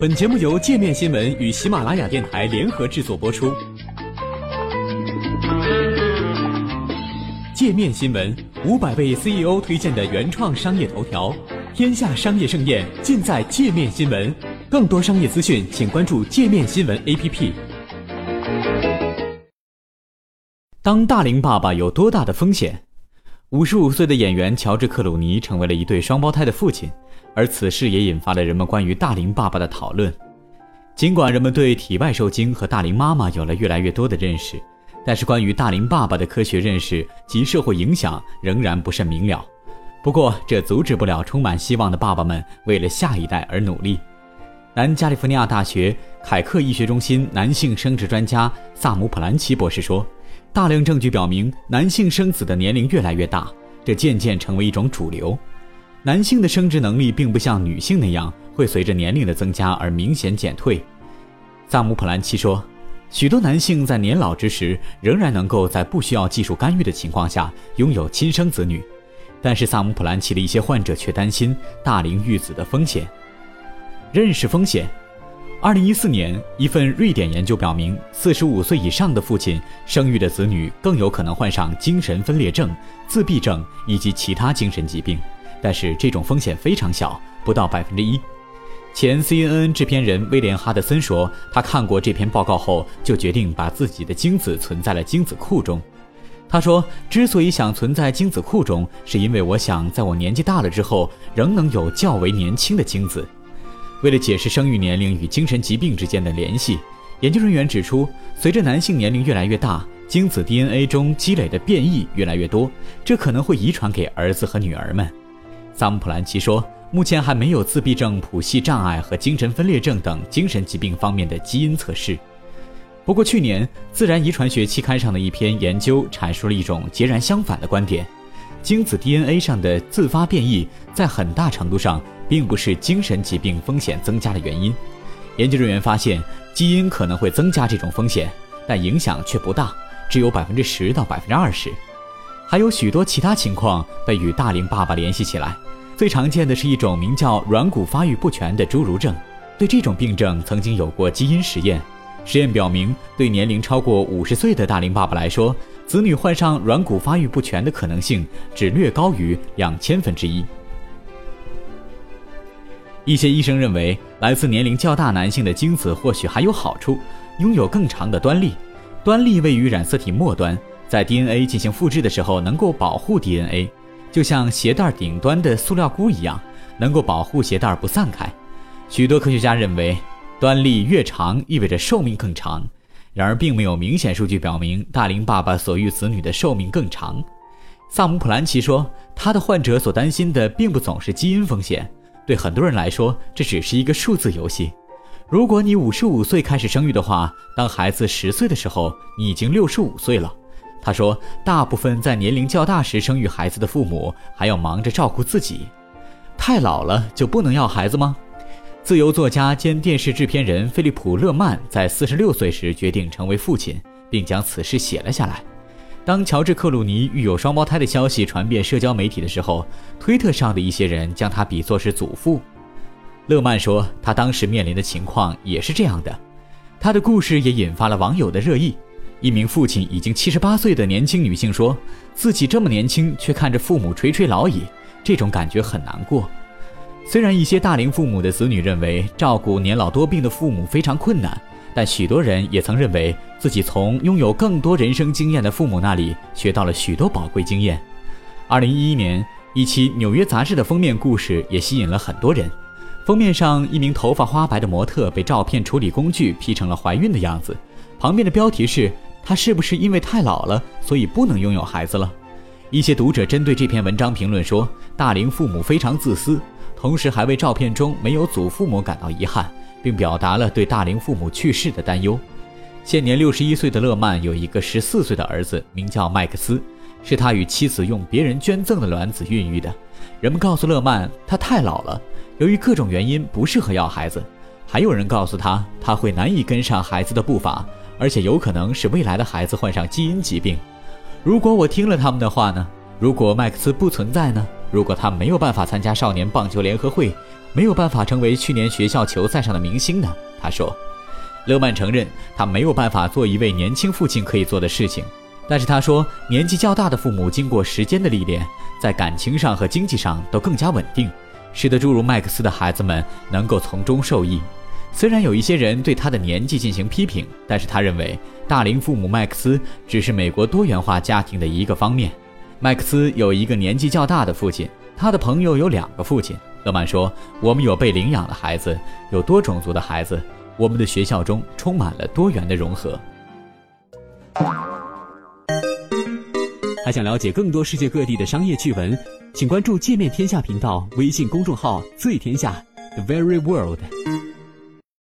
本节目由界面新闻与喜马拉雅电台联合制作播出。界面新闻五百位 CEO 推荐的原创商业头条，天下商业盛宴尽在界面新闻。更多商业资讯，请关注界面新闻 APP。当大龄爸爸有多大的风险？五十五岁的演员乔治·克鲁尼成为了一对双胞胎的父亲。而此事也引发了人们关于大龄爸爸的讨论。尽管人们对体外受精和大龄妈妈有了越来越多的认识，但是关于大龄爸爸的科学认识及社会影响仍然不甚明了。不过，这阻止不了充满希望的爸爸们为了下一代而努力。南加利福尼亚大学凯克医学中心男性生殖专家萨姆·普兰奇博士说：“大量证据表明，男性生子的年龄越来越大，这渐渐成为一种主流。”男性的生殖能力并不像女性那样会随着年龄的增加而明显减退，萨姆·普兰奇说，许多男性在年老之时仍然能够在不需要技术干预的情况下拥有亲生子女，但是萨姆·普兰奇的一些患者却担心大龄育子的风险。认识风险。二零一四年，一份瑞典研究表明，四十五岁以上的父亲生育的子女更有可能患上精神分裂症、自闭症以及其他精神疾病。但是这种风险非常小，不到百分之一。前 CNN 制片人威廉·哈德森说，他看过这篇报告后，就决定把自己的精子存在了精子库中。他说：“之所以想存在精子库中，是因为我想在我年纪大了之后，仍能有较为年轻的精子。”为了解释生育年龄与精神疾病之间的联系，研究人员指出，随着男性年龄越来越大，精子 DNA 中积累的变异越来越多，这可能会遗传给儿子和女儿们。萨姆·普兰奇说：“目前还没有自闭症谱系障碍和精神分裂症等精神疾病方面的基因测试。不过，去年《自然遗传学》期刊上的一篇研究阐述了一种截然相反的观点：精子 DNA 上的自发变异在很大程度上并不是精神疾病风险增加的原因。研究人员发现，基因可能会增加这种风险，但影响却不大，只有百分之十到百分之二十。还有许多其他情况被与大龄爸爸联系起来。”最常见的是一种名叫软骨发育不全的侏儒症。对这种病症，曾经有过基因实验。实验表明，对年龄超过五十岁的大龄爸爸来说，子女患上软骨发育不全的可能性只略高于两千分之一。一些医生认为，来自年龄较大男性的精子或许还有好处，拥有更长的端粒。端粒位于染色体末端，在 DNA 进行复制的时候能够保护 DNA。就像鞋带顶端的塑料箍一样，能够保护鞋带不散开。许多科学家认为，端粒越长意味着寿命更长。然而，并没有明显数据表明大龄爸爸所育子女的寿命更长。萨姆·普兰奇说，他的患者所担心的并不总是基因风险。对很多人来说，这只是一个数字游戏。如果你五十五岁开始生育的话，当孩子十岁的时候，你已经六十五岁了。他说：“大部分在年龄较大时生育孩子的父母还要忙着照顾自己，太老了就不能要孩子吗？”自由作家兼电视制片人菲利普·勒曼在四十六岁时决定成为父亲，并将此事写了下来。当乔治·克鲁尼育有双胞胎的消息传遍社交媒体的时候，推特上的一些人将他比作是祖父。勒曼说，他当时面临的情况也是这样的。他的故事也引发了网友的热议。一名父亲已经七十八岁的年轻女性说：“自己这么年轻，却看着父母垂垂老矣，这种感觉很难过。”虽然一些大龄父母的子女认为照顾年老多病的父母非常困难，但许多人也曾认为自己从拥有更多人生经验的父母那里学到了许多宝贵经验。二零一一年，一期《纽约杂志》的封面故事也吸引了很多人。封面上，一名头发花白的模特被照片处理工具 P 成了怀孕的样子，旁边的标题是。他是不是因为太老了，所以不能拥有孩子了？一些读者针对这篇文章评论说，大龄父母非常自私，同时还为照片中没有祖父母感到遗憾，并表达了对大龄父母去世的担忧。现年六十一岁的勒曼有一个十四岁的儿子，名叫麦克斯，是他与妻子用别人捐赠的卵子孕育的。人们告诉勒曼，他太老了，由于各种原因不适合要孩子。还有人告诉他，他会难以跟上孩子的步伐。而且有可能使未来的孩子患上基因疾病。如果我听了他们的话呢？如果麦克斯不存在呢？如果他没有办法参加少年棒球联合会，没有办法成为去年学校球赛上的明星呢？他说。勒曼承认他没有办法做一位年轻父亲可以做的事情，但是他说年纪较大的父母经过时间的历练，在感情上和经济上都更加稳定，使得诸如麦克斯的孩子们能够从中受益。虽然有一些人对他的年纪进行批评，但是他认为大龄父母麦克斯只是美国多元化家庭的一个方面。麦克斯有一个年纪较大的父亲，他的朋友有两个父亲。勒曼说：“我们有被领养的孩子，有多种族的孩子。”我们的学校中充满了多元的融合。还想了解更多世界各地的商业趣闻，请关注“界面天下”频道微信公众号“最天下 ”，The Very World。